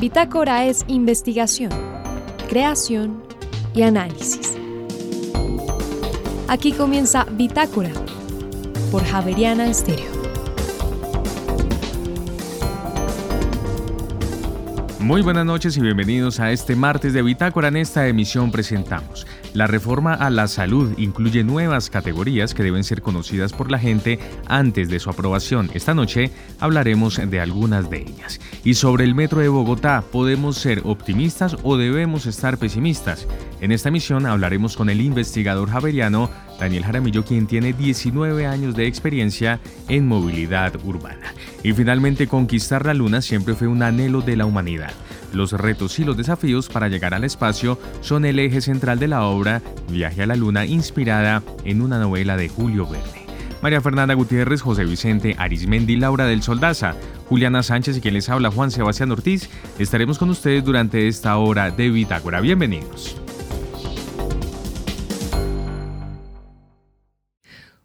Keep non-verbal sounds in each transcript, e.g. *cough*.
Bitácora es investigación, creación y análisis. Aquí comienza Bitácora por Javeriana Estéreo. Muy buenas noches y bienvenidos a este martes de Bitácora. En esta emisión presentamos la reforma a la salud incluye nuevas categorías que deben ser conocidas por la gente antes de su aprobación. Esta noche hablaremos de algunas de ellas. Y sobre el metro de Bogotá, ¿podemos ser optimistas o debemos estar pesimistas? En esta emisión hablaremos con el investigador javeriano Daniel Jaramillo, quien tiene 19 años de experiencia en movilidad urbana. Y finalmente, conquistar la luna siempre fue un anhelo de la humanidad. Los retos y los desafíos para llegar al espacio son el eje central de la obra Viaje a la Luna, inspirada en una novela de Julio Verne. María Fernanda Gutiérrez, José Vicente Arismendi, Laura del Soldaza, Juliana Sánchez y quien les habla Juan Sebastián Ortiz, estaremos con ustedes durante esta hora de Bitácora. Bienvenidos.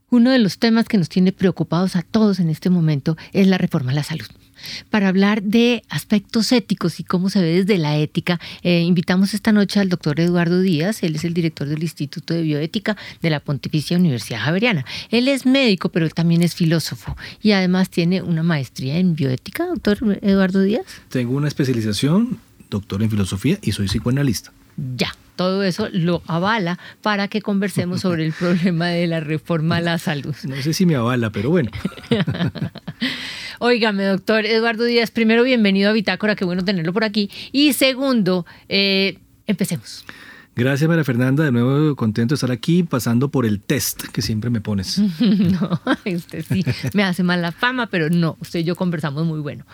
Uno de los temas que nos tiene preocupados a todos en este momento es la reforma a la salud. Para hablar de aspectos éticos y cómo se ve desde la ética, eh, invitamos esta noche al doctor Eduardo Díaz, él es el director del Instituto de Bioética de la Pontificia Universidad Javeriana. Él es médico, pero él también es filósofo y además tiene una maestría en bioética, doctor Eduardo Díaz. Tengo una especialización, doctor en filosofía y soy psicoanalista. Ya, todo eso lo avala para que conversemos sobre el *laughs* problema de la reforma a la salud. No sé si me avala, pero bueno. *laughs* Óigame, doctor Eduardo Díaz, primero bienvenido a Bitácora, qué bueno tenerlo por aquí. Y segundo, eh, empecemos. Gracias, María Fernanda. De nuevo contento de estar aquí, pasando por el test que siempre me pones. *laughs* no, usted sí me hace mal la fama, pero no, usted y yo conversamos muy bueno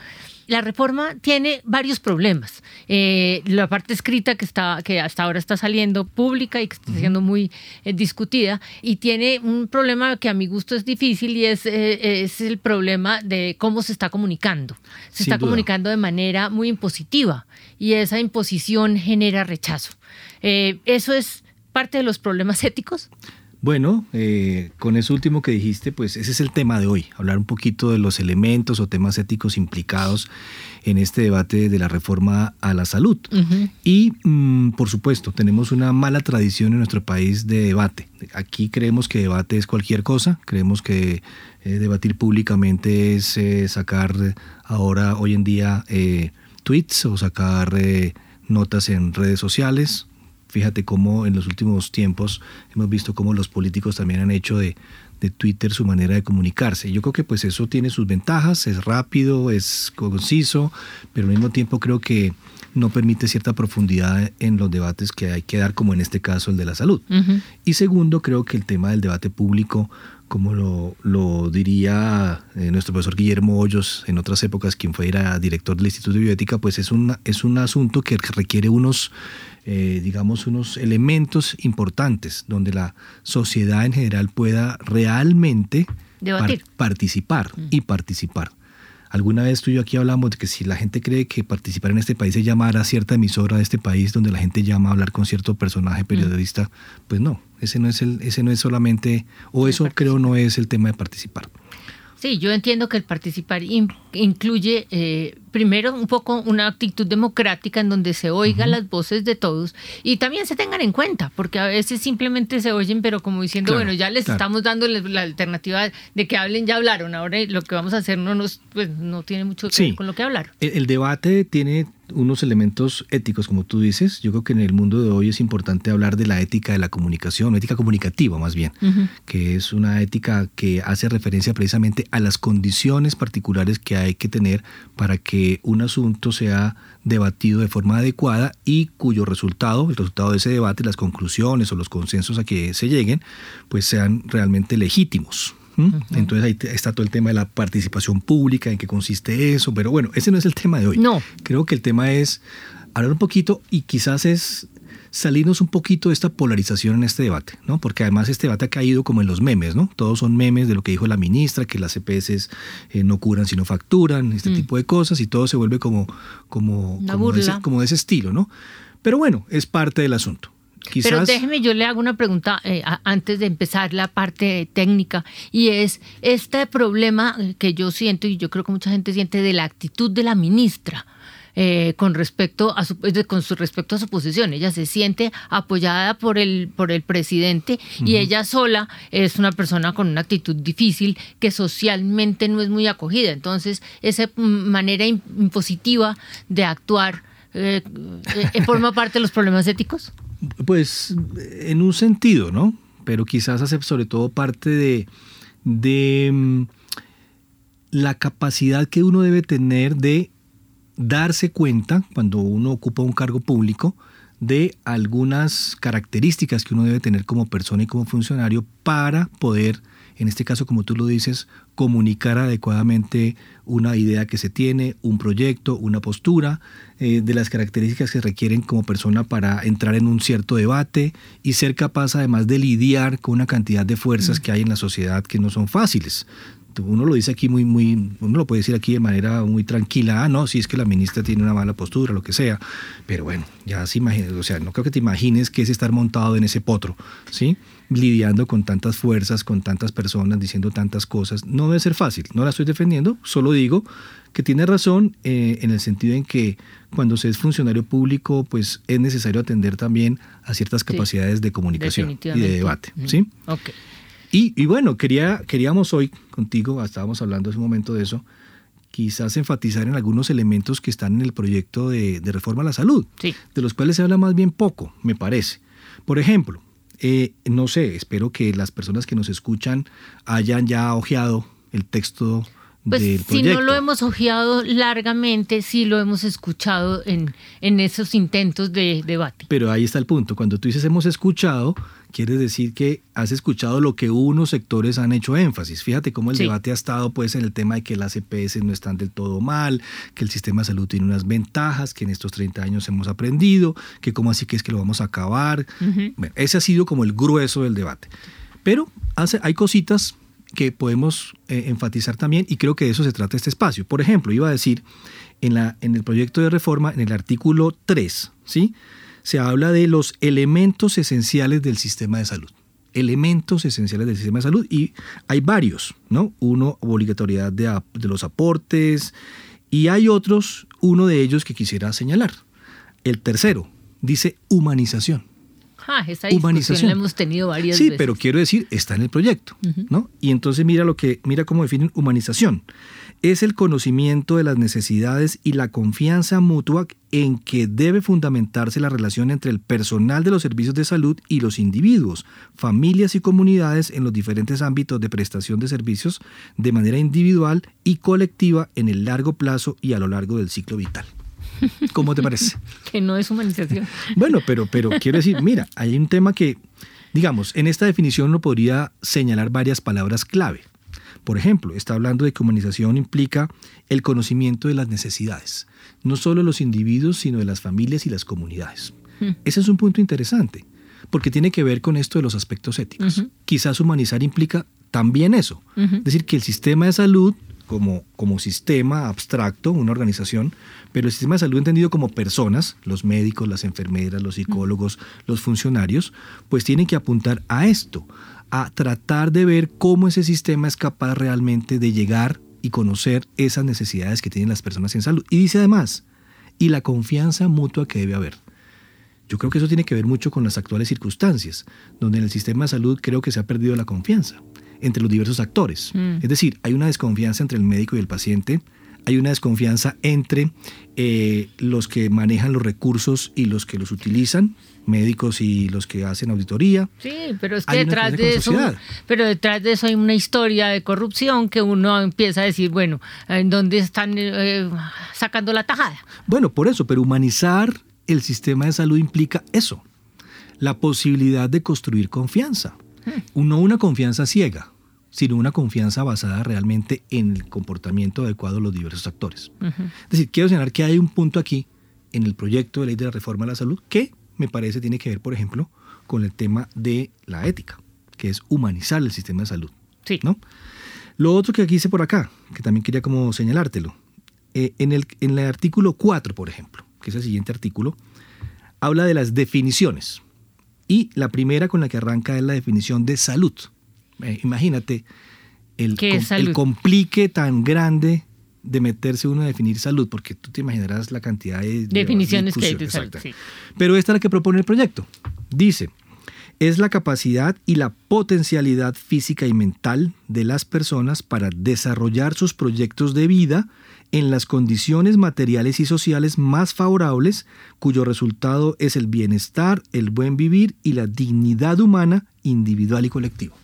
la reforma tiene varios problemas. Eh, la parte escrita que, está, que hasta ahora está saliendo pública y que está siendo muy eh, discutida, y tiene un problema que a mi gusto es difícil y es, eh, es el problema de cómo se está comunicando. Se está comunicando de manera muy impositiva y esa imposición genera rechazo. ¿Eso es parte de los problemas *laughs* éticos? Bueno, eh, con eso último que dijiste, pues ese es el tema de hoy, hablar un poquito de los elementos o temas éticos implicados en este debate de la reforma a la salud. Y, mm, por supuesto, tenemos una mala tradición en nuestro país de debate. Aquí creemos que debate es cualquier cosa, creemos que eh, debatir públicamente es eh, sacar ahora, hoy en día, tweets o sacar notas en redes sociales Fíjate cómo en los últimos tiempos hemos visto cómo los políticos también han hecho de, Twitter su manera de comunicarse. Yo creo que pues eso tiene sus ventajas, es rápido, es conciso, pero al mismo tiempo creo que no permite cierta profundidad en los debates que hay que dar, como en este caso el de la salud. Y segundo, creo que el tema del debate público, como lo, diría eh, nuestro profesor Guillermo Hoyos en otras épocas, quien fue director del Instituto de Bioética, pues es, es un asunto que requiere unos eh, digamos, unos elementos importantes donde la sociedad en general pueda realmente participar y participar. Alguna vez tú y yo aquí hablamos de que si la gente cree que participar en este país es llamar a cierta emisora de este país donde la gente llama a hablar con cierto personaje periodista, pues no, ese no es el, ese no es solamente, o eso creo no es el tema de participar. Sí, yo entiendo que el participar incluye eh, primero un poco una actitud democrática en donde se oigan las voces de todos y también se tengan en cuenta, porque a veces simplemente se oyen, pero como diciendo, bueno, ya les estamos dando la alternativa de que hablen, ya hablaron, ahora lo que vamos a hacer no nos, pues, no tiene mucho que ver con lo que hablaron. el debate tiene unos elementos éticos, como tú dices. Yo creo que en el mundo de hoy es importante hablar de la ética de la comunicación, ética comunicativa más bien, que es una ética que hace referencia precisamente a las condiciones particulares que hay que tener para que un asunto sea debatido de forma adecuada y cuyo resultado, el resultado de ese debate, las conclusiones o los consensos a que se lleguen, pues sean realmente legítimos. Entonces ahí está todo el tema de la participación pública, en qué consiste eso, pero bueno, ese no es el tema de hoy. No. Creo que el tema es hablar un poquito y quizás es salirnos un poquito de esta polarización en este debate, ¿no? Porque además este debate ha caído como en los memes, ¿no? Todos son memes de lo que dijo la ministra, que las EPS eh, no curan sino facturan, este mm. tipo de cosas, y todo se vuelve como, como, como de ese estilo, ¿no? Pero bueno, es parte del asunto. Pero déjeme, yo le hago una pregunta eh, antes de empezar la parte técnica y es este problema que yo siento y yo creo que mucha gente siente de la actitud de la ministra. eh, con respecto a su, con su respecto a su posición. Ella se siente apoyada por el, por el presidente y ella sola es una persona con una actitud difícil que socialmente no es muy acogida. Entonces, esa manera impositiva de actuar eh, eh, forma parte de los problemas éticos. Pues en un sentido, ¿no? Pero quizás hace sobre todo parte de, de mm, la capacidad que uno debe tener de darse cuenta cuando uno ocupa un cargo público de algunas características que uno debe tener como persona y como funcionario para poder, en este caso como tú lo dices, comunicar adecuadamente una idea que se tiene, un proyecto, una postura, eh, de las características que requieren como persona para entrar en un cierto debate y ser capaz además de lidiar con una cantidad de fuerzas mm. que hay en la sociedad que no son fáciles uno lo dice aquí muy, muy, uno lo puede decir aquí de manera muy tranquila, ah, no, si es que la ministra tiene una mala postura, lo que sea, pero bueno, ya se imagina, o sea, no creo que te imagines que es estar montado en ese potro, ¿sí? Lidiando con tantas fuerzas, con tantas personas, diciendo tantas cosas, no debe ser fácil, no la estoy defendiendo, solo digo que tiene razón eh, en el sentido en que cuando se es funcionario público, pues es necesario atender también a ciertas capacidades de comunicación y de debate, ¿sí? Okay. Y, bueno, quería, queríamos hoy contigo, estábamos hablando hace un momento de eso, quizás enfatizar en algunos elementos que están en el proyecto de, reforma a la salud, de los cuales se habla más bien poco, me parece. Por ejemplo, eh, no sé, espero que las personas que nos escuchan hayan ya ojeado el texto pues si no lo hemos ojeado largamente, sí lo hemos escuchado en, en esos intentos de debate. Pero ahí está el punto. Cuando tú dices hemos escuchado, quiere decir que has escuchado lo que unos sectores han hecho énfasis. Fíjate cómo el debate ha estado pues en el tema de que las EPS no están del todo mal, que el sistema de salud tiene unas ventajas, que en estos 30 años hemos aprendido, que cómo así que es que lo vamos a acabar. bueno, ese ha sido como el grueso del debate. Pero hace, hay cositas que podemos eh, enfatizar también y creo que de eso se trata este espacio. Por ejemplo, iba a decir, en, la, en el proyecto de reforma, en el artículo 3, ¿sí? Se habla de los elementos esenciales del sistema de salud. Elementos esenciales del sistema de salud y hay varios, ¿no? Uno, obligatoriedad de, de los aportes y hay otros, uno de ellos que quisiera señalar. El tercero dice humanización. Ah, esa humanización la hemos tenido varias sí, pero quiero decir, está en el proyecto, ¿no? Y entonces mira lo que mira cómo definen humanización. Es el conocimiento de las necesidades y la confianza mutua en que debe fundamentarse la relación entre el personal de los servicios de salud y los individuos, familias y comunidades en los diferentes ámbitos de prestación de servicios de manera individual y colectiva en el largo plazo y a lo largo del ciclo vital. *laughs* ¿Cómo te parece? que no es humanización. Bueno, pero, pero quiero decir, mira, hay un tema que, digamos, en esta definición uno podría señalar varias palabras clave. Por ejemplo, está hablando de que humanización implica el conocimiento de las necesidades, no solo de los individuos, sino de las familias y las comunidades. Hmm. Ese es un punto interesante, porque tiene que ver con esto de los aspectos éticos. Quizás humanizar implica también eso, es decir, que el sistema de salud como, como sistema abstracto, una organización, pero el sistema de salud entendido como personas, los médicos, las enfermeras, los psicólogos, los funcionarios, pues tienen que apuntar a esto, a tratar de ver cómo ese sistema es capaz realmente de llegar y conocer esas necesidades que tienen las personas en salud. Y dice además, y la confianza mutua que debe haber. Yo creo que eso tiene que ver mucho con las actuales circunstancias, donde en el sistema de salud creo que se ha perdido la confianza entre los diversos actores. Mm. Es decir, hay una desconfianza entre el médico y el paciente, hay una desconfianza entre eh, los que manejan los recursos y los que los utilizan, médicos y los que hacen auditoría. Sí, pero es que detrás de eso, pero detrás de eso hay una historia de corrupción que uno empieza a decir, bueno, ¿en dónde están eh, sacando la tajada? Bueno, por eso, pero humanizar el sistema de salud implica eso, la posibilidad de construir confianza. No una confianza ciega, sino una confianza basada realmente en el comportamiento adecuado de los diversos actores. Es decir, quiero señalar que hay un punto aquí en el proyecto de ley de la reforma de la salud que me parece tiene que ver, por ejemplo, con el tema de la ética, que es humanizar el sistema de salud. Sí. ¿no? Lo otro que aquí hice por acá, que también quería como señalártelo, eh, en, el, en el artículo 4, por ejemplo, que es el siguiente artículo, habla de las definiciones. Y la primera con la que arranca es la definición de salud. Eh, imagínate el, el complique tan grande de meterse uno a definir salud, porque tú te imaginarás la cantidad de definiciones que hay de salud. sí. Pero esta es la que propone el proyecto. Dice, es la capacidad y la potencialidad física y mental de las personas para desarrollar sus proyectos de vida en las condiciones materiales y sociales más favorables, cuyo resultado es el bienestar, el buen vivir y la dignidad humana individual y colectiva.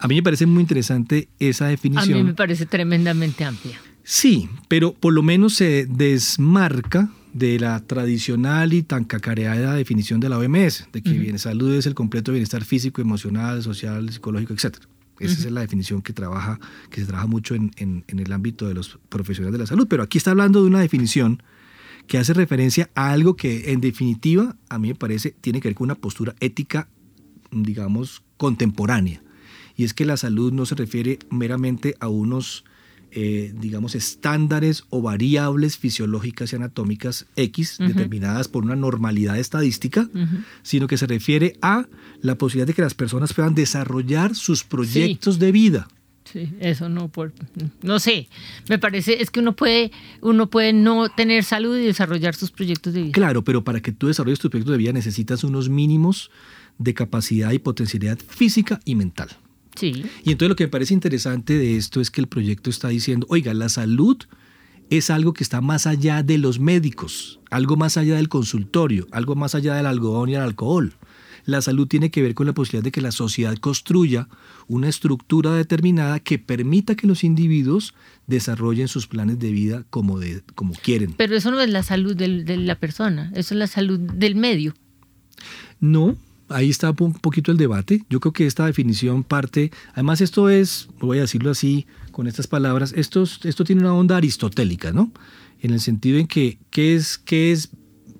A mí me parece muy interesante esa A definición. mí me parece tremendamente amplia. Sí, pero por lo menos se desmarca de la tradicional y tan cacareada definición de la OMS, de que bien, salud es el completo bienestar físico, emocional, social, psicológico, etc. Esa es la definición que trabaja, que se trabaja mucho en, en- en el ámbito de los profesionales de la salud. Pero aquí está hablando de una definición que hace referencia a algo que, en definitiva, a mí me parece, tiene que ver con una postura ética, digamos, contemporánea. Y es que la salud no se refiere meramente a unos, eh, digamos, estándares o variables fisiológicas y anatómicas X determinadas por una normalidad estadística, sino que se refiere a la posibilidad de que las personas puedan desarrollar sus proyectos de vida. Sí, eso no por no sé, me parece es que uno puede uno puede no tener salud y desarrollar sus proyectos de vida. Claro, pero para que tú desarrolles tu proyecto de vida necesitas unos mínimos de capacidad y potencialidad física y mental. Sí. Y entonces lo que me parece interesante de esto es que el proyecto está diciendo, oiga, la salud es algo que está más allá de los médicos, algo más allá del consultorio, algo más allá del algodón y el alcohol. La salud tiene que ver con la posibilidad de que la sociedad construya una estructura determinada que permita que los individuos desarrollen sus planes de vida como, de, como quieren. Pero eso no es la salud del- de la persona, eso es la salud del medio. No, ahí está un poquito el debate. Yo creo que esta definición parte, además esto es, voy a decirlo así con estas palabras, esto, es- esto tiene una onda aristotélica, ¿no? En el sentido en que qué es, qué es,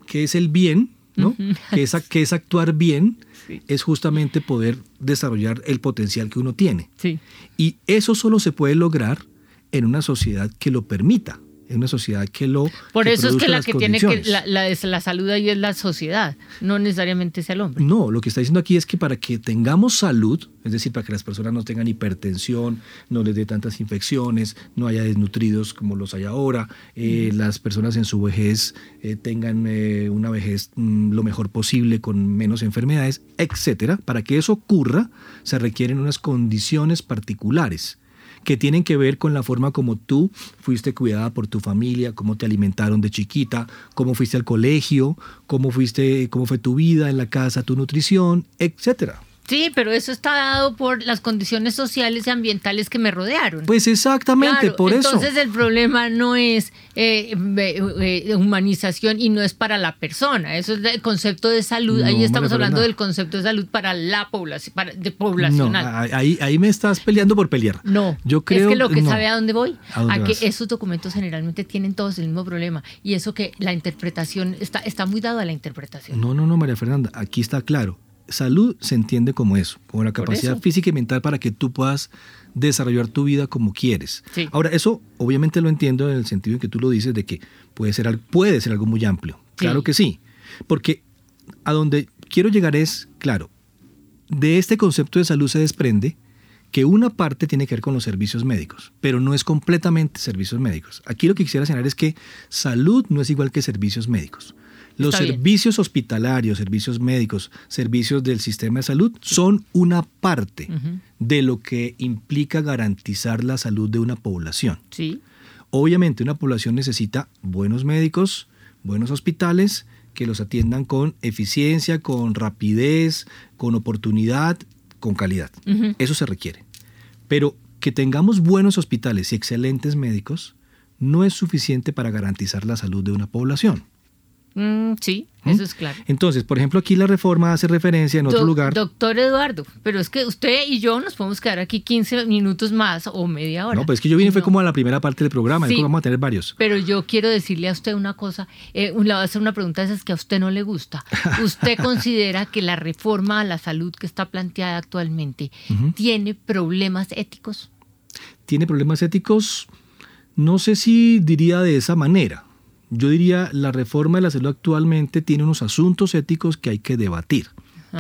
qué es el bien, ¿no? *laughs* que, es, es actuar bien, Sí. es justamente poder desarrollar el potencial que uno tiene. Sí. Y eso solo se puede lograr en una sociedad que lo permita, en una sociedad que lo Por que eso es que la que tiene que la, la, es- la salud ahí es la sociedad, no necesariamente sea el hombre. No, lo que está diciendo aquí es que para que tengamos salud, es decir, para que las personas no tengan hipertensión, no les dé tantas infecciones, no haya desnutridos como los hay ahora, eh, las personas en su vejez eh, tengan eh, una vejez mm, lo mejor posible con menos enfermedades, etcétera, para que eso ocurra se requieren unas condiciones particulares que tienen que ver con la forma como tú fuiste cuidada por tu familia, cómo te alimentaron de chiquita, cómo fuiste al colegio, cómo fuiste, cómo fue tu vida en la casa, tu nutrición, etcétera. Sí, pero eso está dado por las condiciones sociales y ambientales que me rodearon. Pues exactamente, Claro, por eso. Entonces el problema no es eh, eh, eh, humanización y no es para la persona. Eso es el concepto de salud. No, Ahí estamos hablando del concepto de salud para la población, para, de no, poblacional. ahí, ahí me estás peleando por pelear. No, yo creo es que lo que no. sabe a dónde voy, ¿A dónde que esos documentos generalmente tienen todos el mismo problema y eso que la interpretación está, está muy dado a la interpretación. No, no, no, María Fernanda, aquí está claro. Salud se entiende como eso, como la capacidad física y mental para que tú puedas desarrollar tu vida como quieres. Sí. Ahora, eso obviamente lo entiendo en el sentido en que tú lo dices de que puede ser, puede ser algo muy amplio. Sí. Claro que sí, porque a donde quiero llegar es, claro, de este concepto de salud se desprende que una parte tiene que ver con los servicios médicos, pero no es completamente servicios médicos. Aquí lo que quisiera señalar es que salud no es igual que servicios médicos. Los Está bien. servicios hospitalarios, servicios médicos, servicios del sistema de salud son una parte de lo que implica garantizar la salud de una población. Sí, Obviamente una población necesita buenos médicos, buenos hospitales que los atiendan con eficiencia, con rapidez, con oportunidad, con calidad. Eso se requiere. Pero que tengamos buenos hospitales y excelentes médicos no es suficiente para garantizar la salud de una población. Mm, sí, ¿Mm? eso es claro. Entonces, por ejemplo, aquí la reforma hace referencia en otro lugar. Doctor Eduardo, pero es que usted y yo nos podemos quedar aquí 15 minutos más o media hora. No, pues es que yo vine fue No. como a la primera parte del programa, Sí. vamos a tener varios. Pero yo quiero decirle a usted una cosa, eh, le voy a hacer una pregunta de esas que a usted no le gusta. *laughs* ¿Usted considera que la reforma a la salud que está planteada actualmente tiene problemas éticos? ¿Tiene problemas éticos? No sé si diría de esa manera. Yo diría la reforma de la salud actualmente tiene unos asuntos éticos que hay que debatir.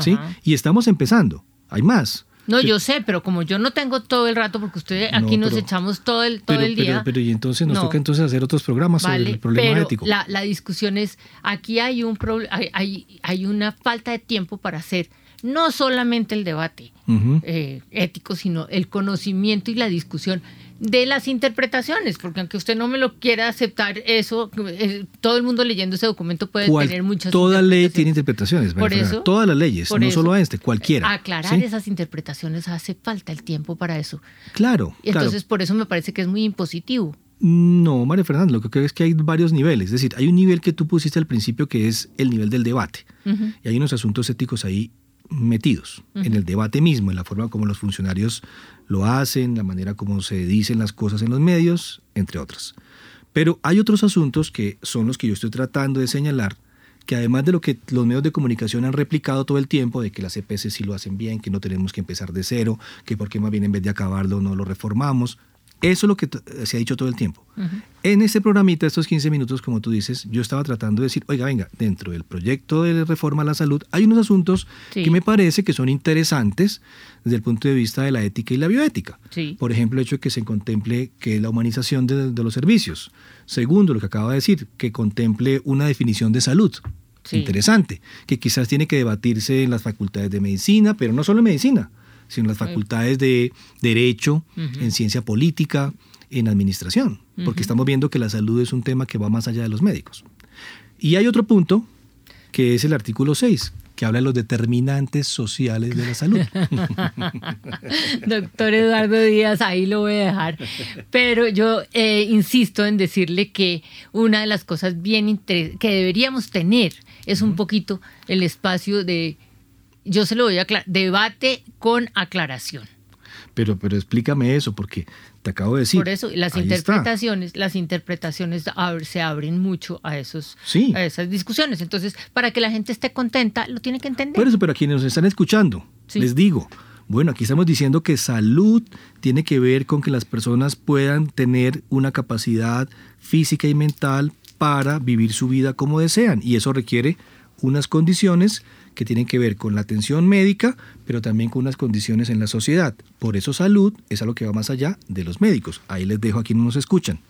¿sí? Y estamos empezando. Hay más. No, yo sé, pero como yo no tengo todo el rato, porque usted aquí nos echamos todo el, todo el día. Pero, y entonces nos toca entonces hacer otros programas sobre el problema pero ético. La, la discusión es, aquí hay, un hay, hay, hay una falta de tiempo para hacer no solamente el debate eh, ético, sino el conocimiento y la discusión de las interpretaciones, porque aunque usted no me lo quiera aceptar, eso, eh, todo el mundo leyendo ese documento puede tener muchas Toda ley tiene interpretaciones, por eso, todas las leyes, no solo este, cualquiera. Aclarar esas interpretaciones hace falta el tiempo para eso. Claro. Entonces, por eso me parece que es muy impositivo. No, María Fernanda, lo que creo es que hay varios niveles. Es decir, hay un nivel que tú pusiste al principio que es el nivel del debate. Y hay unos asuntos éticos ahí metidos en el debate mismo, en la forma como los funcionarios lo hacen, la manera como se dicen las cosas en los medios, entre otras. Pero hay otros asuntos que son los que yo estoy tratando de señalar, que además de lo que los medios de comunicación han replicado todo el tiempo, de que las EPS sí lo hacen bien, que no tenemos que empezar de cero, que por qué más bien en vez de acabarlo no lo reformamos, eso es lo que se ha dicho todo el tiempo. En este programita, estos 15 minutos, como tú dices, yo estaba tratando de decir, oiga, venga, dentro del proyecto de reforma a la salud hay unos asuntos que me parece que son interesantes desde el punto de vista de la ética y la bioética. Por ejemplo, el hecho de que se contemple que la humanización de, los servicios. Segundo, lo que acaba de decir, que contemple una definición de salud. Interesante, que quizás tiene que debatirse en las facultades de medicina, pero no solo en medicina sino las facultades de derecho, en ciencia política, en administración, porque estamos viendo que la salud es un tema que va más allá de los médicos. Y hay otro punto, que es el artículo 6, que habla de los determinantes sociales de la salud. *laughs* Doctor Eduardo Díaz, ahí lo voy a dejar. Pero yo eh, insisto en decirle que una de las cosas bien que deberíamos tener es un poquito el espacio de yo se lo voy a aclarar, debate con aclaración. Pero, pero explícame eso, porque te acabo de decir. Por eso, las interpretaciones, las interpretaciones se abren mucho a esos, a esas discusiones. Entonces, para que la gente esté contenta, lo tiene que entender. Por eso, pero a quienes nos están escuchando, les digo, bueno, aquí estamos diciendo que salud tiene que ver con que las personas puedan tener una capacidad física y mental para vivir su vida como desean. Y eso requiere unas condiciones que tienen que ver con la atención médica, pero también con unas condiciones en la sociedad. Por eso salud es algo que va más allá de los médicos. Ahí les dejo a quienes nos escuchan.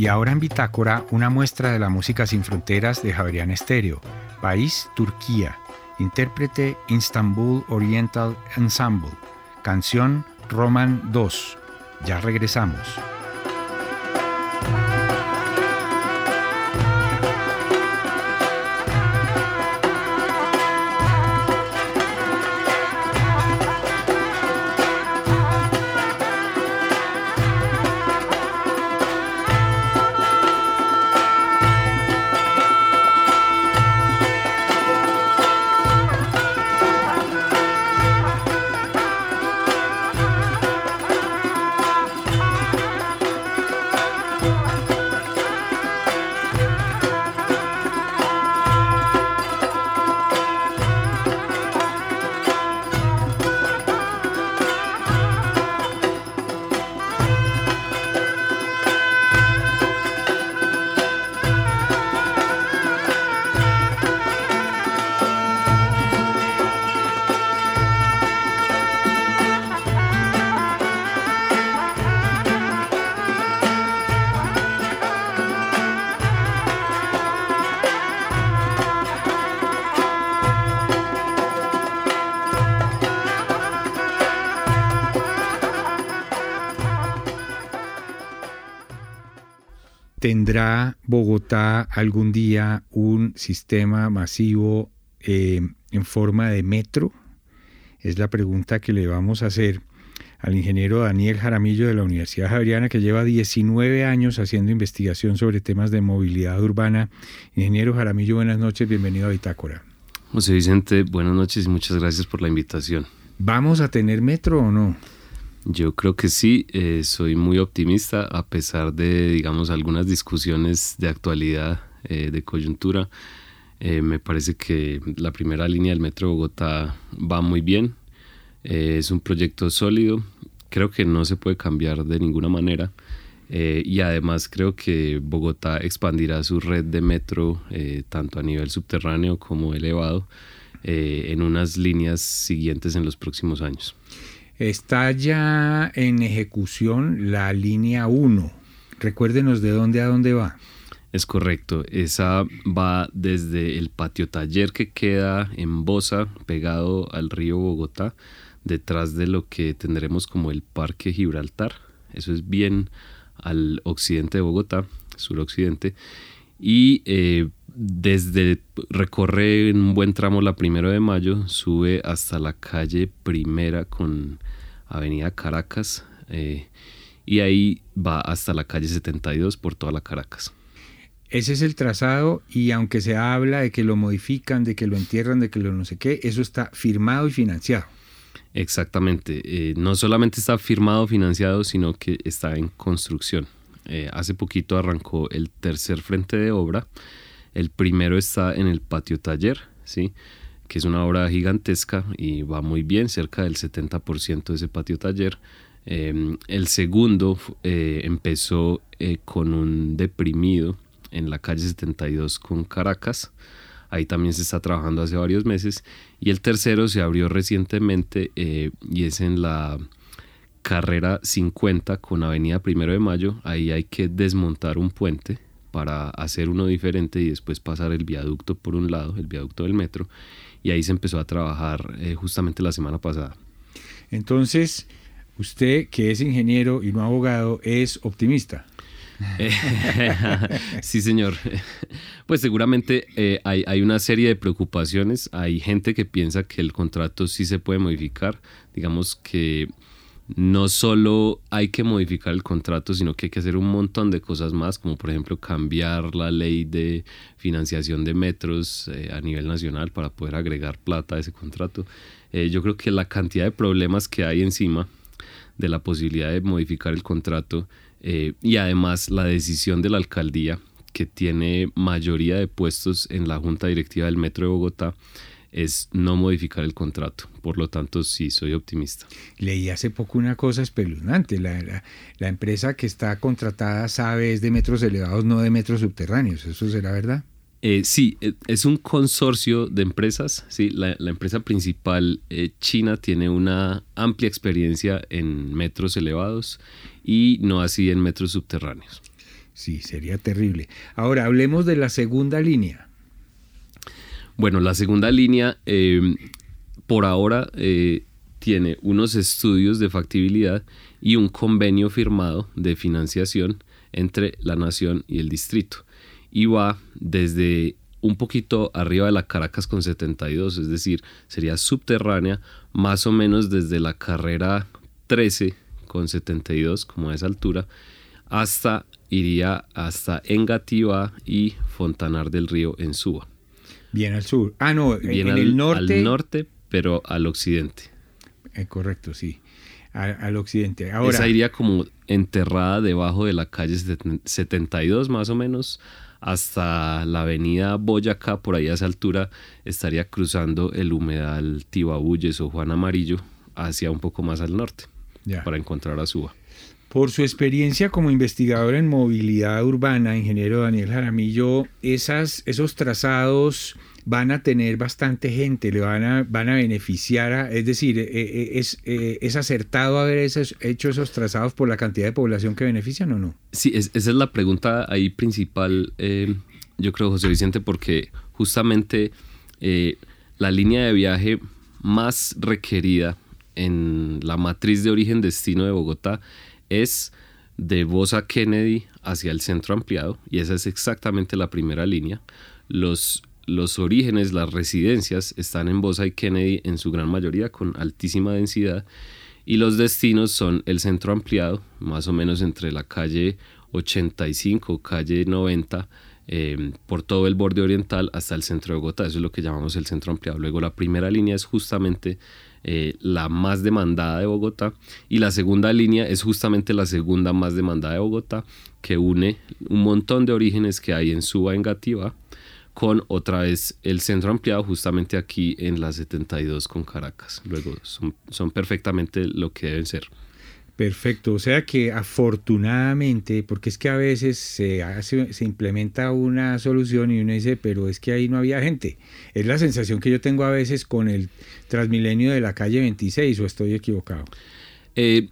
Y ahora en Bitácora, una muestra de la música sin fronteras de Javerian Estéreo. País, Turquía. Intérprete, Istanbul Oriental Ensemble. Canción, Roman 2. Ya regresamos. Algún día un sistema masivo eh, en forma de metro? Es la pregunta que le vamos a hacer al ingeniero Daniel Jaramillo de la Universidad Javeriana, que lleva 19 años haciendo investigación sobre temas de movilidad urbana. Ingeniero Jaramillo, buenas noches, bienvenido a Bitácora. José Vicente, buenas noches y muchas gracias por la invitación. ¿Vamos a tener metro o no? Yo creo que sí, eh, soy muy optimista a pesar de, digamos, algunas discusiones de actualidad, eh, de coyuntura. Eh, me parece que la primera línea del Metro Bogotá va muy bien, es un proyecto sólido, creo que no se puede cambiar de ninguna manera. Y además creo que Bogotá expandirá su red de metro tanto a nivel subterráneo como elevado en unas líneas siguientes en los próximos años. Está ya en ejecución la línea 1. Recuérdenos de dónde a dónde va. Es correcto, esa va desde el patio taller que queda en Bosa, pegado al río Bogotá, detrás de lo que tendremos como el Parque Gibraltar. Eso es bien al occidente de Bogotá, suroccidente. Y eh, desde recorre un buen tramo la primero de mayo, sube hasta la calle primera con Avenida Caracas. Eh, y ahí va hasta la calle 72 por toda la Caracas. Ese es el trazado y aunque se habla de que lo modifican, de que lo entierran, de que lo no sé qué, eso está firmado y financiado. Exactamente. Eh, no solamente está firmado, financiado, sino que está en construcción. Eh, hace poquito arrancó el tercer frente de obra. El primero está en el patio taller, ¿sí? que es una obra gigantesca y va muy bien, cerca del 70% de ese patio taller. Em, el segundo eh, empezó con un deprimido en la calle 72 con Caracas. Ahí también se está trabajando hace varios meses. Y el tercero se abrió recientemente eh, y es en la carrera 50 con Avenida Primero de Mayo. Ahí hay que desmontar un puente para hacer uno diferente y después pasar el viaducto por un lado, el viaducto del metro. Y ahí se empezó a trabajar eh, justamente la semana pasada. Entonces, usted que es ingeniero y no abogado, es optimista. *laughs* sí, señor. *laughs* Pues seguramente eh, hay, hay, una serie de preocupaciones. Hay gente que piensa que el contrato sí se puede modificar. Digamos que no solo hay que modificar el contrato, sino que hay que hacer un montón de cosas más, como por ejemplo cambiar la ley de financiación de metros eh, a nivel nacional para poder agregar plata a ese contrato. Eh, yo creo que la cantidad de problemas que hay encima de la posibilidad de modificar el contrato eh, y además la decisión de la alcaldía, que tiene mayoría de puestos en la junta directiva del Metro de Bogotá, es no modificar el contrato. Por lo tanto, sí, soy optimista. Leí hace poco una cosa espeluznante. La, la, empresa que está contratada sabe es de metros elevados, no de metros subterráneos. ¿Eso será verdad? Eh, sí, eh, es un consorcio de empresas. Sí, la, empresa principal china tiene una amplia experiencia en metros elevados y no así en metros subterráneos. Sí, sería terrible. Ahora, hablemos de la segunda línea. Bueno, la segunda línea em, por ahora eh, tiene unos estudios de factibilidad y un convenio firmado de financiación entre la nación y el distrito. Y va desde un poquito arriba de la Caracas con 72, es decir, sería subterránea más o menos desde la carrera 13 con 72 como a esa altura, hasta iría hasta Engativá y Fontanar del Río en Suba. Bien al sur. Ah, no, en el norte. Al norte, pero al occidente. Eh, correcto, sí. Al, occidente. Ahora, Esa iría como enterrada debajo de la calle 72 más o menos hasta la avenida Boyacá, por ahí a esa altura estaría cruzando el humedal Tibabuyes o Juan Amarillo hacia un poco más al norte para encontrar a Suba. Por su experiencia como investigador en movilidad urbana, ingeniero Daniel Jaramillo, esas, esos trazados van a tener bastante gente, le van a, van a beneficiar, es decir, eh, eh, es, eh, es, acertado haber hecho esos trazados por la cantidad de población que benefician o no? Sí, esa es la pregunta ahí principal, yo creo, José Vicente, porque justamente la línea de viaje más requerida en la matriz de origen-destino de Bogotá es de Bosa Kennedy hacia el centro ampliado, y esa es exactamente la primera línea. Los, los orígenes, las residencias están en Bosa y Kennedy en su gran mayoría con altísima densidad, y los destinos son el centro ampliado, más o menos entre la calle 85, calle 90, eh, por todo el borde oriental hasta el centro de Bogotá. Eso es lo que llamamos el centro ampliado. Luego la primera línea es justamente eh, la más demandada de Bogotá y la segunda línea es justamente la segunda más demandada de Bogotá que une un montón de orígenes que hay en Suba, en Gativa, con otra vez el centro ampliado justamente aquí en la 72 con Caracas. Luego son, son perfectamente lo que deben ser. Perfecto, o sea que afortunadamente, porque es que a veces se, hace, se implementa una solución y uno dice, pero es que ahí no había gente. Es la sensación que yo tengo a veces con el Transmilenio de la calle 26 o estoy equivocado. Eh,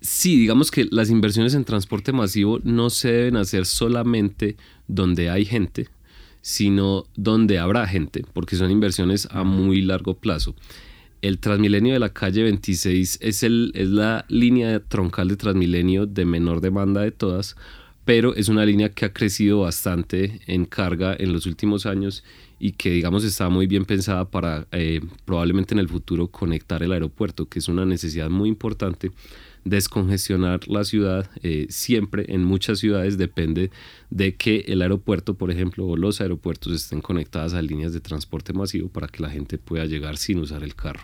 sí, digamos que las inversiones en transporte masivo no se deben hacer solamente donde hay gente, sino donde habrá gente, porque son inversiones a muy largo plazo el Transmilenio de la calle 26 es, el, es la línea troncal de Transmilenio de menor demanda de todas, pero es una línea que ha crecido bastante en carga en los últimos años y que digamos está muy bien pensada para eh, probablemente en el futuro conectar el aeropuerto, que es una necesidad muy importante descongestionar la ciudad eh, siempre en muchas ciudades depende de que el aeropuerto, por ejemplo, o los aeropuertos estén conectadas a líneas de transporte masivo para que la gente pueda llegar sin usar el carro.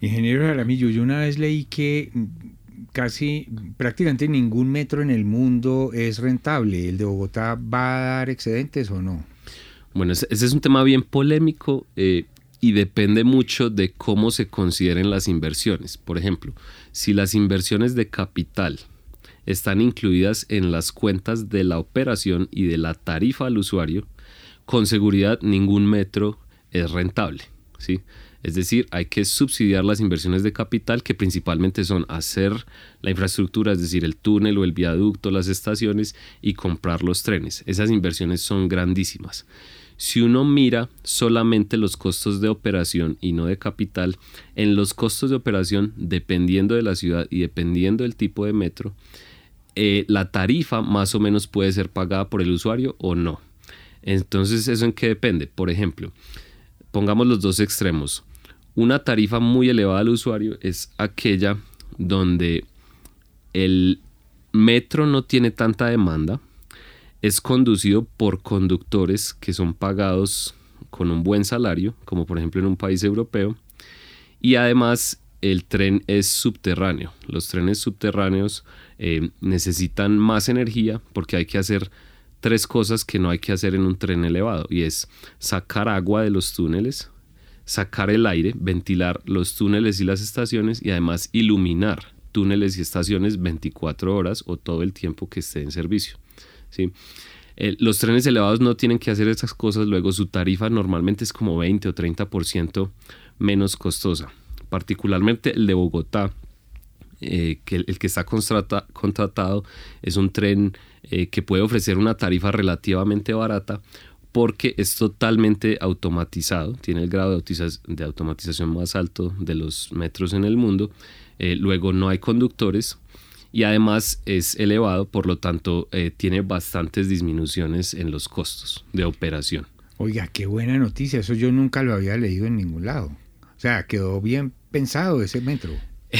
Ingeniero Jaramillo, yo una vez leí que casi prácticamente ningún metro en el mundo es rentable. ¿El de Bogotá va a dar excedentes o no? Bueno, ese, es un tema bien polémico. Eh, y depende mucho de cómo se consideren las inversiones. Por ejemplo, si las inversiones de capital están incluidas en las cuentas de la operación y de la tarifa al usuario, con seguridad ningún metro es rentable. ¿sí? Es decir, hay que subsidiar las inversiones de capital que principalmente son hacer la infraestructura, es decir, el túnel o el viaducto, las estaciones y comprar los trenes. Esas inversiones son grandísimas. Si uno mira solamente los costos de operación y no de capital, en los costos de operación, dependiendo de la ciudad y dependiendo del tipo de metro, eh, la tarifa más o menos puede ser pagada por el usuario o no. Entonces, ¿eso en qué depende? Por ejemplo, pongamos los dos extremos. Una tarifa muy elevada al usuario es aquella donde el metro no tiene tanta demanda, es conducido por conductores que son pagados con un buen salario, como por ejemplo en un país europeo, y además el tren es subterráneo. Los trenes subterráneos eh, necesitan más energía porque hay que hacer tres cosas que no hay que hacer en un tren elevado, y es sacar agua de los túneles, sacar el aire, ventilar los túneles y las estaciones y además iluminar túneles y estaciones 24 horas o todo el tiempo que esté en servicio. ¿Sí? Eh, los trenes elevados no tienen que hacer esas cosas, luego su tarifa normalmente es como 20 o 30% menos costosa. Particularmente el de Bogotá, eh, que el, que está contratado es un tren eh, que puede ofrecer una tarifa relativamente barata porque es totalmente automatizado, tiene el grado de, automatización más alto de los metros en el mundo. luego no hay conductores, y además es elevado, por lo tanto eh, tiene bastantes disminuciones en los costos de operación. Oiga, qué buena noticia, eso yo nunca lo había leído en ningún lado. O sea, quedó bien pensado ese metro. *laughs*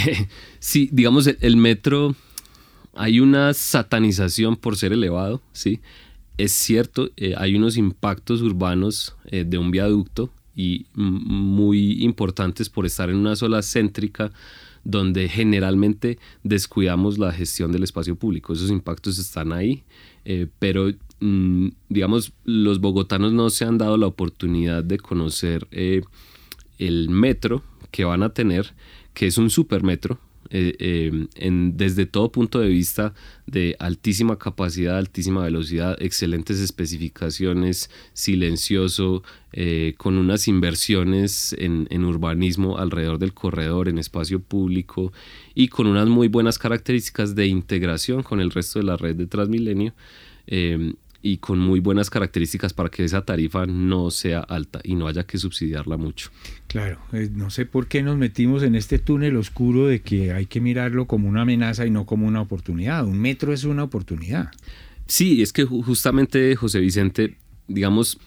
sí, digamos, el, metro, hay una satanización por ser elevado, ¿sí? Es cierto, eh, hay unos impactos urbanos eh, de un viaducto y muy importantes por estar en una sola céntrica donde generalmente descuidamos la gestión del espacio público. Esos impactos están ahí, eh, pero mm, digamos, los bogotanos no se han dado la oportunidad de conocer eh, el metro que van a tener, que es un supermetro, eh, eh, en, desde todo punto de vista de altísima capacidad, altísima velocidad, excelentes especificaciones, silencioso, eh, con unas inversiones en, en, urbanismo alrededor del corredor, en espacio público y con unas muy buenas características de integración con el resto de la red de Transmilenio y con muy buenas características para que esa tarifa no sea alta y no haya que subsidiarla mucho. Claro, eh, no sé por qué nos metimos en este túnel oscuro de que hay que mirarlo como una amenaza y no como una oportunidad. Un metro es una oportunidad. Sí, es que justamente José Vicente, digamos,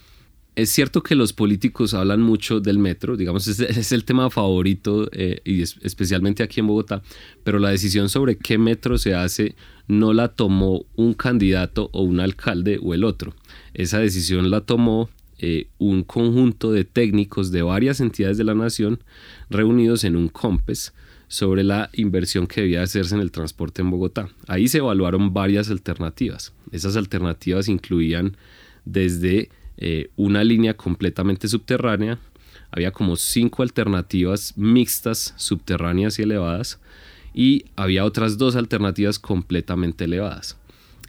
es cierto que los políticos hablan mucho del metro, digamos, es, el tema favorito eh, y especialmente aquí en Bogotá, pero la decisión sobre qué metro se hace no la tomó un candidato o un alcalde o el otro. Esa decisión la tomó eh, un conjunto de técnicos de varias entidades de la nación reunidos en un COMPES sobre la inversión que debía hacerse en el transporte en Bogotá. Ahí se evaluaron varias alternativas. Esas alternativas incluían desde eh, una línea completamente subterránea, había como cinco alternativas mixtas, subterráneas y elevadas, y había otras dos alternativas completamente elevadas.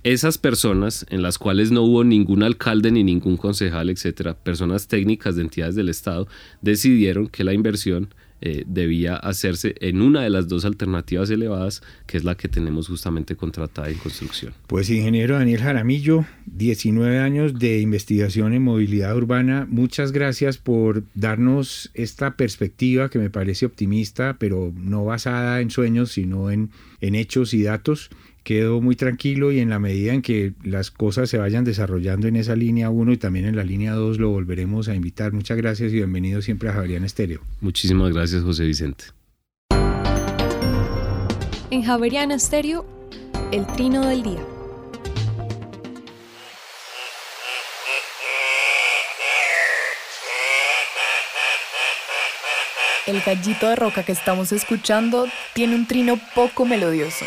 Esas personas, en las cuales no hubo ningún alcalde ni ningún concejal, etcétera, personas técnicas de entidades del Estado, decidieron que la inversión eh, debía hacerse en una de las dos alternativas elevadas, que es la que tenemos justamente contratada en construcción. Pues ingeniero Daniel Jaramillo, 19 años de investigación en movilidad urbana, muchas gracias por darnos esta perspectiva que me parece optimista, pero no basada en sueños, sino en, en hechos y datos quedo muy tranquilo y en la medida en que las cosas se vayan desarrollando en esa línea 1 y también en la línea 2 lo volveremos a invitar. Muchas gracias y bienvenido siempre a Javeriana Estéreo. Muchísimas gracias José Vicente. En Javeriana Estéreo, el trino del día. El gallito de roca que estamos escuchando tiene un trino poco melodioso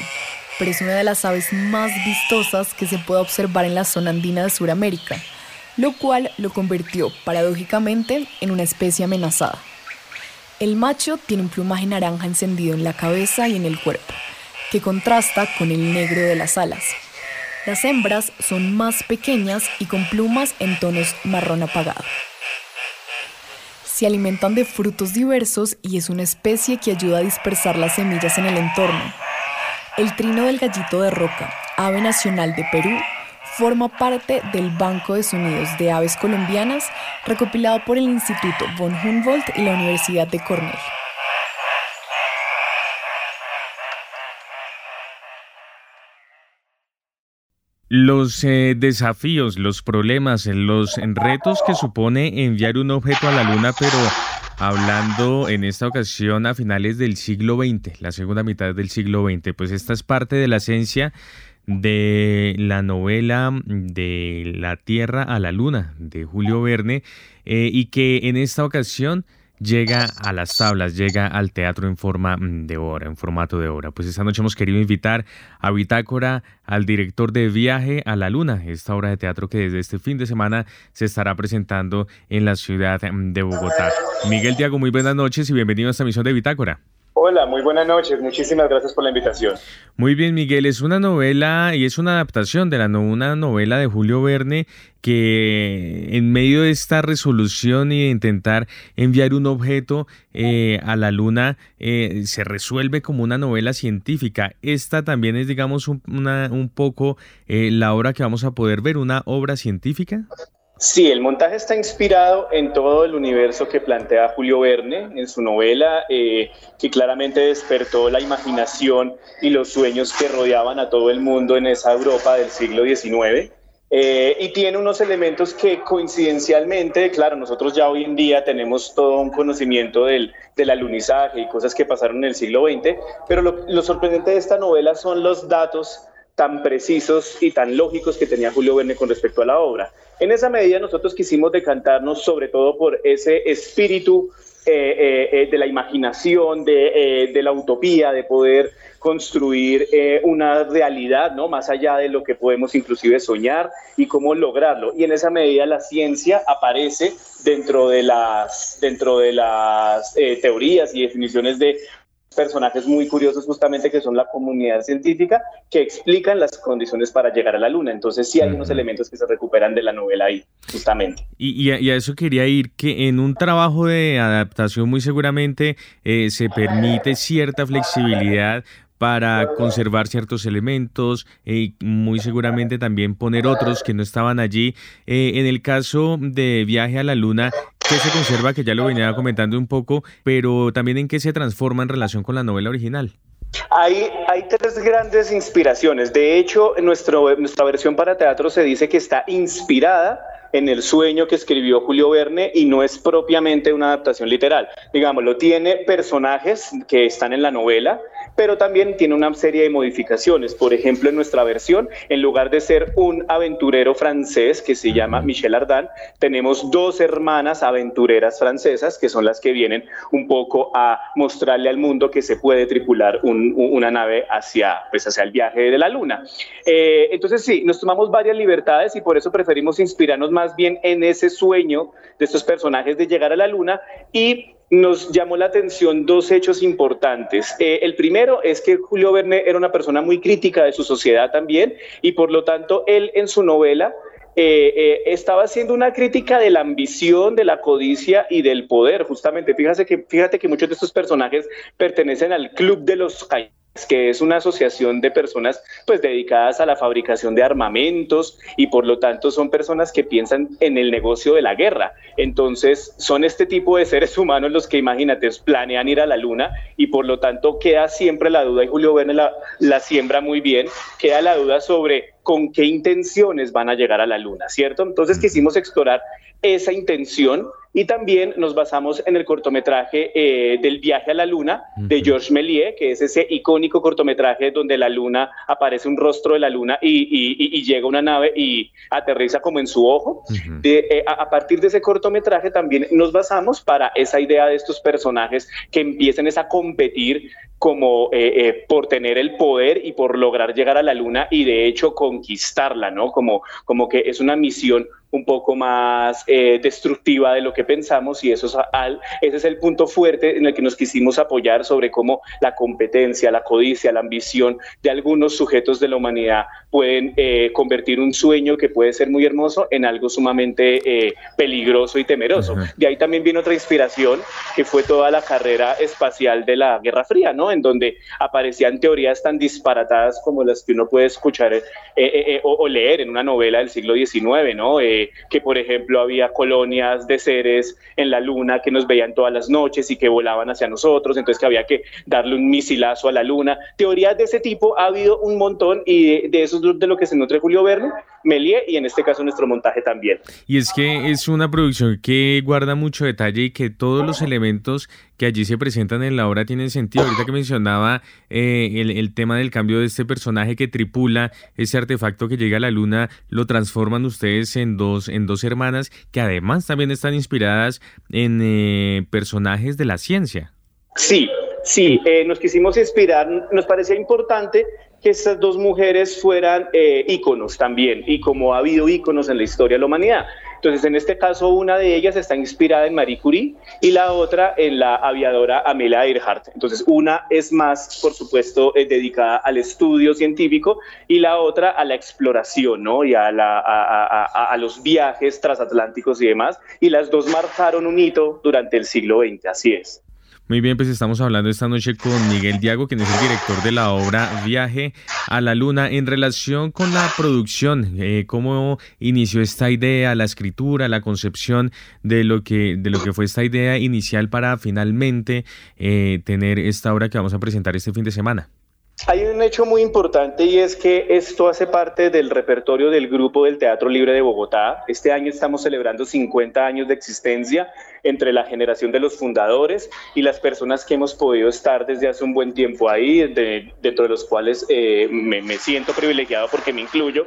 es una de las aves más vistosas que se puede observar en la zona andina de Sudamérica, lo cual lo convirtió paradójicamente en una especie amenazada. El macho tiene un plumaje naranja encendido en la cabeza y en el cuerpo, que contrasta con el negro de las alas. Las hembras son más pequeñas y con plumas en tonos marrón apagado. Se alimentan de frutos diversos y es una especie que ayuda a dispersar las semillas en el entorno, el trino del gallito de roca, ave nacional de Perú, forma parte del Banco de Sonidos de Aves Colombianas recopilado por el Instituto von Humboldt y la Universidad de Cornell. Los eh, desafíos, los problemas, los retos que supone enviar un objeto a la Luna, pero hablando en esta ocasión a finales del siglo XX, la segunda mitad del siglo XX. Pues esta es parte de la esencia de la novela de La Tierra a la Luna de Julio Verne eh, y que en esta ocasión llega a las tablas, llega al teatro en forma mm, de obra, en formato de obra. Pues esta noche hemos querido invitar a Bitácora al director de Viaje a la Luna, esta obra de teatro que desde este fin de semana se estará presentando en la ciudad mm, de Bogotá. Miguel Diago, muy buenas noches y bienvenido a esta misión de Bitácora. Hola, muy buenas noches. Muchísimas gracias por la invitación. Muy bien, Miguel. Es una novela y es una adaptación de la una novela de Julio Verne que en medio de esta resolución y de intentar enviar un objeto eh, a la luna eh, se resuelve como una novela científica. Esta también es, digamos, un, poco eh, la obra que vamos a poder ver, una obra científica. Sí, el montaje está inspirado en todo el universo que plantea Julio Verne en su novela, eh, que claramente despertó la imaginación y los sueños que rodeaban a todo el mundo en esa Europa del siglo XIX. Eh, y tiene unos elementos que coincidencialmente, claro, nosotros ya hoy en día tenemos todo un conocimiento del, alunizaje y cosas que pasaron en el siglo XX, pero lo sorprendente de esta novela son los datos tan precisos y tan lógicos que tenía Julio Verne con respecto a la obra. En esa medida nosotros quisimos decantarnos sobre todo por ese espíritu eh, eh, eh, de la imaginación, de, de, la utopía, de poder construir una realidad, ¿no? Más allá de lo que podemos inclusive soñar y cómo lograrlo. Y en esa medida la ciencia aparece dentro de las, dentro de las teorías y definiciones de personajes muy curiosos justamente que son la comunidad científica que explican las condiciones para llegar a la luna. Entonces sí hay unos elementos que se recuperan de la novela ahí, justamente. Y, a, eso quería ir, que en un trabajo de adaptación muy seguramente eh, se permite cierta flexibilidad para conservar ciertos elementos y muy seguramente también poner otros que no estaban allí. Eh, en el caso de Viaje a la Luna, ¿qué se conserva? Que ya lo venía comentando un poco, pero también en qué se transforma en relación con la novela original. Hay, tres grandes inspiraciones. De hecho, nuestra versión para teatro se dice que está inspirada en el sueño que escribió Julio Verne y no es propiamente una adaptación literal. Digámoslo, tiene personajes que están en la novela, pero también tiene una serie de modificaciones. Por ejemplo, en nuestra versión, en lugar de ser un aventurero francés que se llama Michel Ardan, tenemos dos hermanas aventureras francesas que son las que vienen un poco a mostrarle al mundo que se puede tripular una nave hacia, pues, hacia el viaje de la luna. Eh, entonces, sí, nos tomamos varias libertades y por eso preferimos inspirarnos más bien en ese sueño de estos personajes de llegar a la luna y nos llamó la atención dos hechos importantes. Eh, el primero es que Julio Verne era una persona muy crítica de su sociedad también y por lo tanto él en su novela eh, eh, estaba haciendo una crítica de la ambición, de la codicia y del poder. Justamente, fíjate que, fíjate que muchos de estos personajes pertenecen al club de los que es una asociación de personas pues dedicadas a la fabricación de armamentos y por lo tanto son personas que piensan en el negocio de la guerra. Entonces son este tipo de seres humanos los que imagínate planean ir a la luna y por lo tanto queda siempre la duda y Julio Verne la, la siembra muy bien, queda la duda sobre con qué intenciones van a llegar a la luna, ¿cierto? Entonces quisimos explorar esa intención y también nos basamos en el cortometraje eh, del viaje a la luna de Georges Méliès, que es ese icónico cortometraje donde la luna aparece un rostro de la luna y, llega una nave y aterriza como en su ojo. Eh, a, partir de ese cortometraje también nos basamos para esa idea de estos personajes que empiecen a competir como eh, por tener el poder y por lograr llegar a la luna y de hecho conquistarla, ¿no? Como, como que es una misión un poco más eh, destructiva de lo que pensamos y eso es, al, ese es el punto fuerte en el que nos quisimos apoyar sobre cómo la competencia, la codicia, la ambición de algunos sujetos de la humanidad pueden eh, convertir un sueño que puede ser muy hermoso en algo sumamente eh, peligroso y temeroso. De ahí también viene otra inspiración que fue toda la carrera espacial de la Guerra Fría, ¿no? En donde aparecían teorías tan disparatadas como las que uno puede escuchar o, o, leer en una novela del siglo XIX, ¿no? Que, por ejemplo, había colonias de seres en la luna que nos veían todas las noches y que volaban hacia nosotros, entonces que había que darle un misilazo a la luna. Teorías de ese tipo ha habido un montón y de, eso es de lo que se nutre Julio Verne, Melie y en este caso nuestro montaje también. Y es que es una producción que guarda mucho detalle y que todos los elementos que allí se presentan en la obra tienen sentido. Ahorita que mencionaba eh, el, tema del cambio de este personaje que tripula ese artefacto que llega a la luna, lo transforman ustedes en dos, en dos hermanas que además también están inspiradas en eh, personajes de la ciencia. Sí, sí, eh, nos quisimos inspirar, nos parecía importante que estas dos mujeres fueran íconos también, y como ha habido íconos en la historia de la humanidad. Entonces, en este caso, una de ellas está inspirada en Marie Curie y la otra en la aviadora Amelia Earhart. Entonces, una es más, por supuesto, eh, dedicada al estudio científico y la otra a la exploración, ¿no? Y a, la, a, a, los viajes transatlánticos y demás. Y las dos marcaron un hito durante el siglo XX, así es. Muy bien, pues estamos hablando esta noche con Miguel Diago, quien es el director de la obra Viaje a la Luna. En relación con la producción, eh, ¿cómo inició esta idea, la escritura, la concepción de lo que, de lo que fue esta idea inicial para finalmente eh, tener esta obra que vamos a presentar este fin de semana? Hay un hecho muy importante y es que esto hace parte del repertorio del grupo del Teatro Libre de Bogotá. Este año estamos celebrando 50 años de existencia entre la generación de los fundadores y las personas que hemos podido estar desde hace un buen tiempo ahí, dentro de los cuales eh, me siento privilegiado porque me incluyo.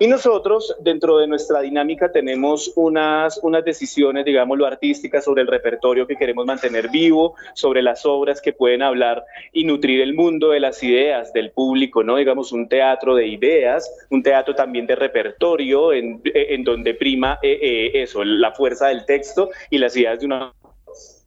Y nosotros, dentro de nuestra dinámica, tenemos unas, unas decisiones, digámoslo, artísticas sobre el repertorio que queremos mantener vivo, sobre las obras que pueden hablar y nutrir el mundo de las ideas del público, ¿no? Digamos, un teatro de ideas, un teatro también de repertorio, en, en donde prima eh, eh, eso, la fuerza del texto y las ideas de una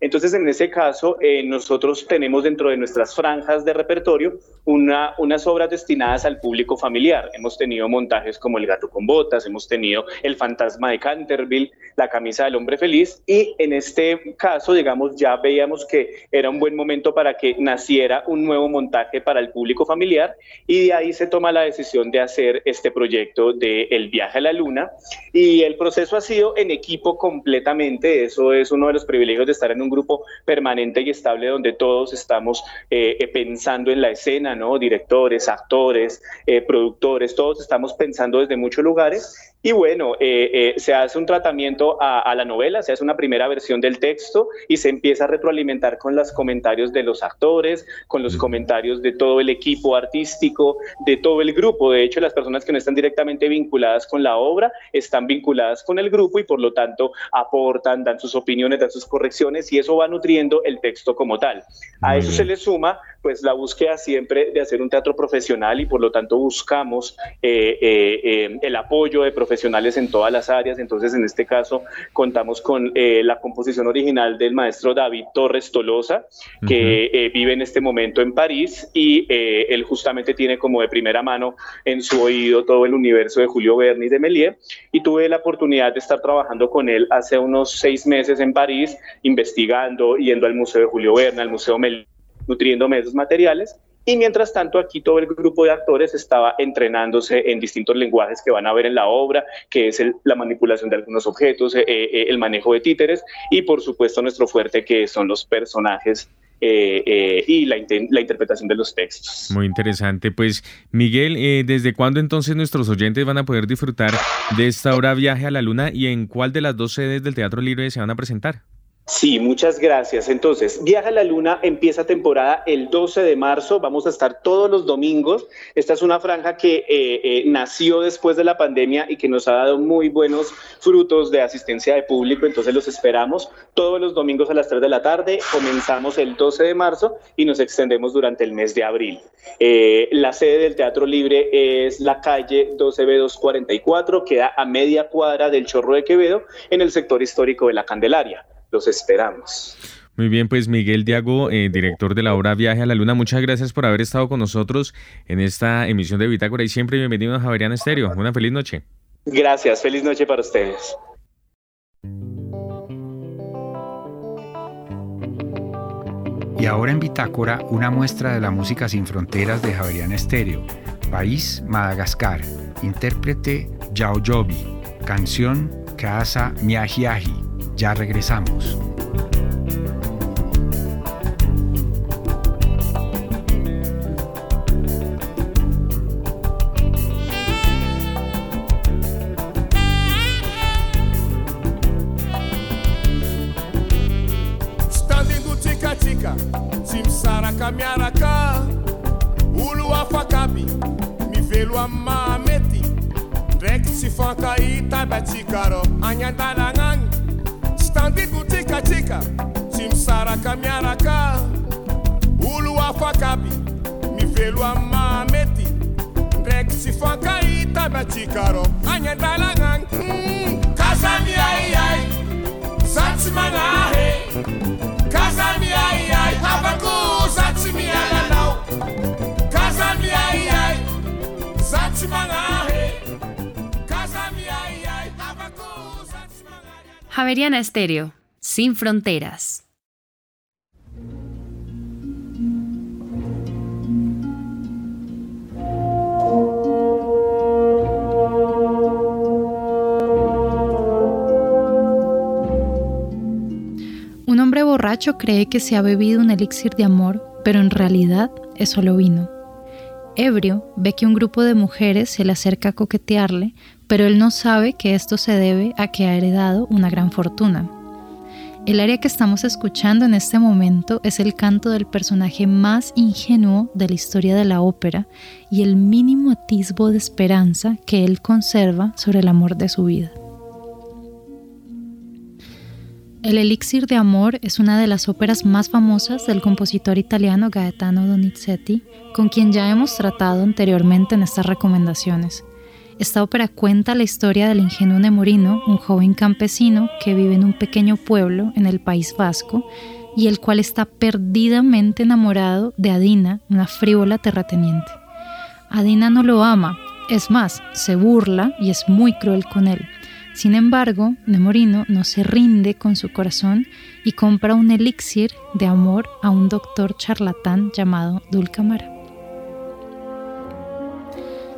entonces, en ese caso, eh, nosotros tenemos dentro de nuestras franjas de repertorio una, unas obras destinadas al público familiar. Hemos tenido montajes como El gato con botas, hemos tenido El fantasma de Canterville, La camisa del hombre feliz y en este caso, digamos, ya veíamos que era un buen momento para que naciera un nuevo montaje para el público familiar y de ahí se toma la decisión de hacer este proyecto de El viaje a la luna y el proceso ha sido en equipo completamente, eso es uno de los privilegios de estar en un grupo permanente y estable donde todos estamos eh, eh, pensando en la escena, ¿no? Directores, actores, eh, productores, todos estamos pensando desde muchos lugares y bueno, eh, eh, se hace un tratamiento a, la novela, se hace una primera versión del texto y se empieza a retroalimentar con los comentarios de los actores, con los comentarios de todo el equipo artístico, de todo el grupo. De hecho, las personas que no están directamente vinculadas con la obra están vinculadas con el grupo y por lo tanto aportan, dan sus opiniones, dan sus correcciones y eso va nutriendo el texto como tal. A eso se le suma pues la búsqueda siempre de hacer un teatro profesional y por lo tanto buscamos eh, eh, eh, el apoyo de profesionales en todas las áreas. Entonces, en este caso, contamos con la composición original del maestro David Torres Tolosa, que vive en este momento en París y él justamente tiene como de primera mano en su oído todo el universo de Julio Verne y de Méliès. Y tuve la oportunidad de estar trabajando con él hace unos seis meses en París, investigando, yendo al Museo de Julio Verne, al Museo Méliès nutriéndome de esos materiales. Y mientras tanto, aquí todo el grupo de actores estaba entrenándose en distintos lenguajes que van a ver en la obra, que es la manipulación de algunos objetos, eh, eh, el manejo de títeres y, por supuesto, nuestro fuerte, que son los personajes eh, y la, la, interpretación de los textos. Muy interesante. Pues, Miguel, ¿desde cuándo entonces nuestros oyentes van a poder disfrutar de esta obra Viaje a la Luna y en cuál de las dos sedes del Teatro Libre se van a presentar? Sí, muchas gracias. Entonces, Viaja a la Luna empieza temporada el 12 de marzo. Vamos a estar todos los domingos. Esta es una franja que eh, eh, nació después de la pandemia y que nos ha dado muy buenos frutos de asistencia de público. Entonces, los esperamos todos los domingos a las 3 de la tarde. Comenzamos el 12 de marzo y nos extendemos durante el mes de abril. Eh, la sede del Teatro Libre es la calle 12B244, queda a media cuadra del Chorro de Quevedo, en el sector histórico de la Candelaria. Los esperamos. Muy bien, pues Miguel Diago, eh, director de la obra Viaje a la Luna, muchas gracias por haber estado con nosotros en esta emisión de Bitácora y siempre bienvenido a Javeriana Estéreo. Una feliz noche. Gracias, feliz noche para ustedes. Y ahora en Bitácora, una muestra de la música sin fronteras de Javeriana Estéreo. País, Madagascar. Intérprete, Yao Jovi. Canción, Casa Miajiaji. Ya regresamos. miaraka olo afakaby mivelo amin'ny mahamety ndraiky tsy fankahita aby atsika rô any an-dalagna ambikotikatika tsy misaraka miaraka. Olo afaka aby mivelo amy mahamety ndraiky tsy fankahita miatsikarô agny an-dalagna agny kazamiaiai hmm. za tsy manahe. Kazamiaiai avako za tsy mialanao. Kazamiaiai za tsy manahe. Javeriana Estéreo, sin fronteras. Un hombre borracho cree que se ha bebido un elixir de amor, pero en realidad es solo vino. Ebrio ve que un grupo de mujeres se le acerca a coquetearle, pero él no sabe que esto se debe a que ha heredado una gran fortuna. El área que estamos escuchando en este momento es el canto del personaje más ingenuo de la historia de la ópera y el mínimo atisbo de esperanza que él conserva sobre el amor de su vida. El Elixir de Amor es una de las óperas más famosas del compositor italiano Gaetano Donizetti, con quien ya hemos tratado anteriormente en estas recomendaciones. Esta ópera cuenta la historia del ingenuo Nemorino, un joven campesino que vive en un pequeño pueblo en el País Vasco y el cual está perdidamente enamorado de Adina, una frívola terrateniente. Adina no lo ama, es más, se burla y es muy cruel con él. Sin embargo, Nemorino no se rinde con su corazón y compra un elixir de amor a un doctor charlatán llamado Dulcamara.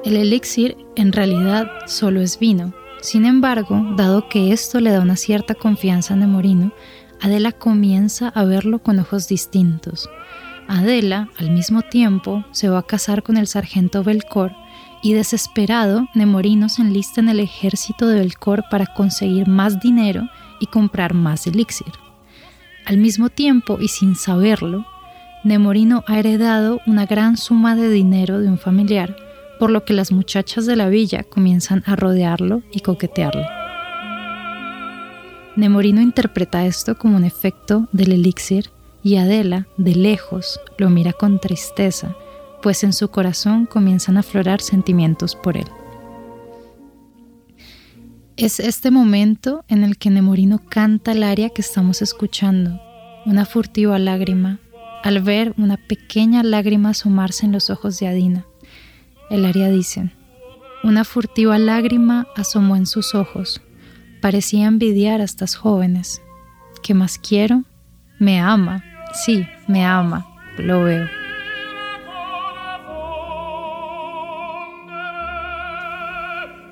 El elixir en realidad solo es vino. Sin embargo, dado que esto le da una cierta confianza a Nemorino, Adela comienza a verlo con ojos distintos. Adela, al mismo tiempo, se va a casar con el sargento Belcor y desesperado, Nemorino se enlista en el ejército de Belcor para conseguir más dinero y comprar más elixir. Al mismo tiempo y sin saberlo, Nemorino ha heredado una gran suma de dinero de un familiar, por lo que las muchachas de la villa comienzan a rodearlo y coquetearlo. Nemorino interpreta esto como un efecto del elixir y Adela, de lejos, lo mira con tristeza, pues en su corazón comienzan a aflorar sentimientos por él. Es este momento en el que Nemorino canta el aria que estamos escuchando, una furtiva lágrima, al ver una pequeña lágrima asomarse en los ojos de Adina. El aria dice, una furtiva lágrima asomó en sus ojos, parecía envidiar a estas jóvenes. ¿Qué más quiero? Me ama, sí, me ama, lo veo.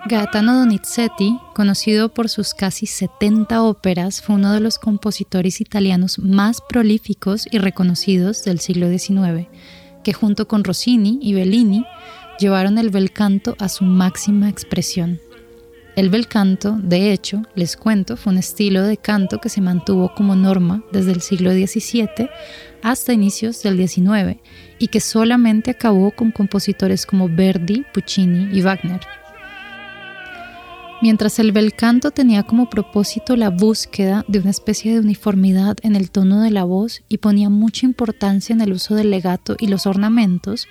Gaetano Donizetti, conocido por sus casi 70 óperas, fue uno de los compositores italianos más prolíficos y reconocidos del siglo XIX, que junto con Rossini y Bellini llevaron el bel canto a su máxima expresión. El bel canto, de hecho, les cuento, fue un estilo de canto que se mantuvo como norma desde el siglo XVII hasta inicios del XIX y que solamente acabó con compositores como Verdi, Puccini y Wagner. Mientras el bel canto tenía como propósito la búsqueda de una especie de uniformidad en el tono de la voz y ponía mucha importancia en el uso del legato y los ornamentos,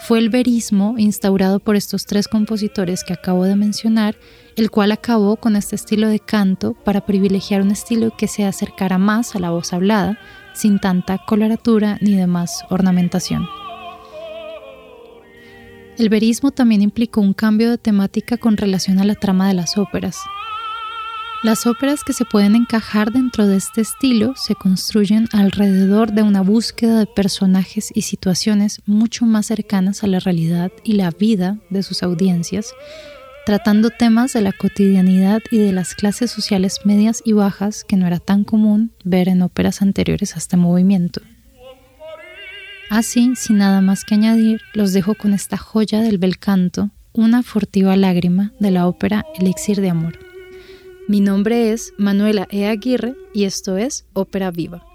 fue el verismo instaurado por estos tres compositores que acabo de mencionar, el cual acabó con este estilo de canto para privilegiar un estilo que se acercara más a la voz hablada, sin tanta coloratura ni demás ornamentación. El verismo también implicó un cambio de temática con relación a la trama de las óperas. Las óperas que se pueden encajar dentro de este estilo se construyen alrededor de una búsqueda de personajes y situaciones mucho más cercanas a la realidad y la vida de sus audiencias, tratando temas de la cotidianidad y de las clases sociales medias y bajas que no era tan común ver en óperas anteriores a este movimiento. Así, sin nada más que añadir, los dejo con esta joya del bel canto, una furtiva lágrima de la ópera Elixir de Amor. Mi nombre es Manuela E. Aguirre y esto es Ópera Viva.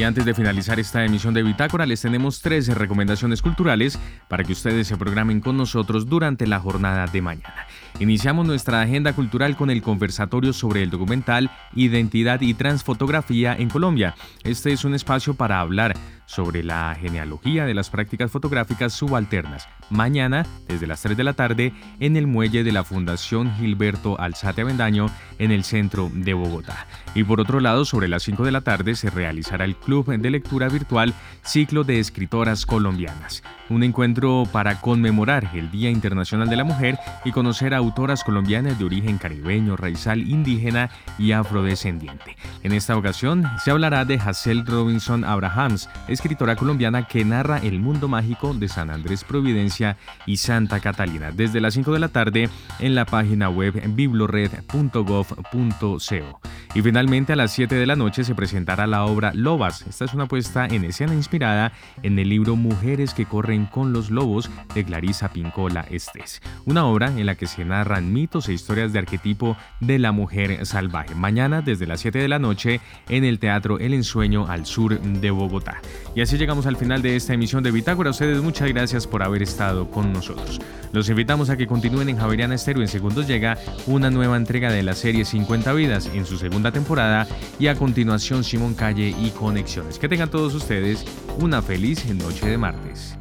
Y antes de finalizar esta emisión de Bitácora, les tenemos tres recomendaciones culturales para que ustedes se programen con nosotros durante la jornada de mañana. Iniciamos nuestra agenda cultural con el conversatorio sobre el documental Identidad y Transfotografía en Colombia. Este es un espacio para hablar sobre la genealogía de las prácticas fotográficas subalternas. Mañana, desde las 3 de la tarde, en el muelle de la Fundación Gilberto Alzate Avendaño, en el centro de Bogotá. Y por otro lado, sobre las 5 de la tarde se realizará el Club de Lectura Virtual Ciclo de Escritoras Colombianas. Un encuentro para conmemorar el Día Internacional de la Mujer y conocer a autoras colombianas de origen caribeño, raizal, indígena y afrodescendiente. En esta ocasión se hablará de Hazel Robinson Abrahams, escritora colombiana que narra el mundo mágico de San Andrés Providencia y Santa Catalina desde las 5 de la tarde en la página web biblored.gov.co. Y finalmente a las 7 de la noche se presentará la obra Lobas. Esta es una puesta en escena inspirada en el libro Mujeres que corren con los lobos de Clarisa Pincola Estés, una obra en la que se narran mitos e historias de arquetipo de la mujer salvaje. Mañana desde las 7 de la noche en el Teatro El Ensueño al sur de Bogotá. Y así llegamos al final de esta emisión de Bitácora. ustedes muchas gracias por haber estado con nosotros. Los invitamos a que continúen en Javeriana Estéreo. En segundos llega una nueva entrega de la serie 50 Vidas en su segunda temporada y a continuación Simón Calle y Conexiones. Que tengan todos ustedes una feliz noche de martes.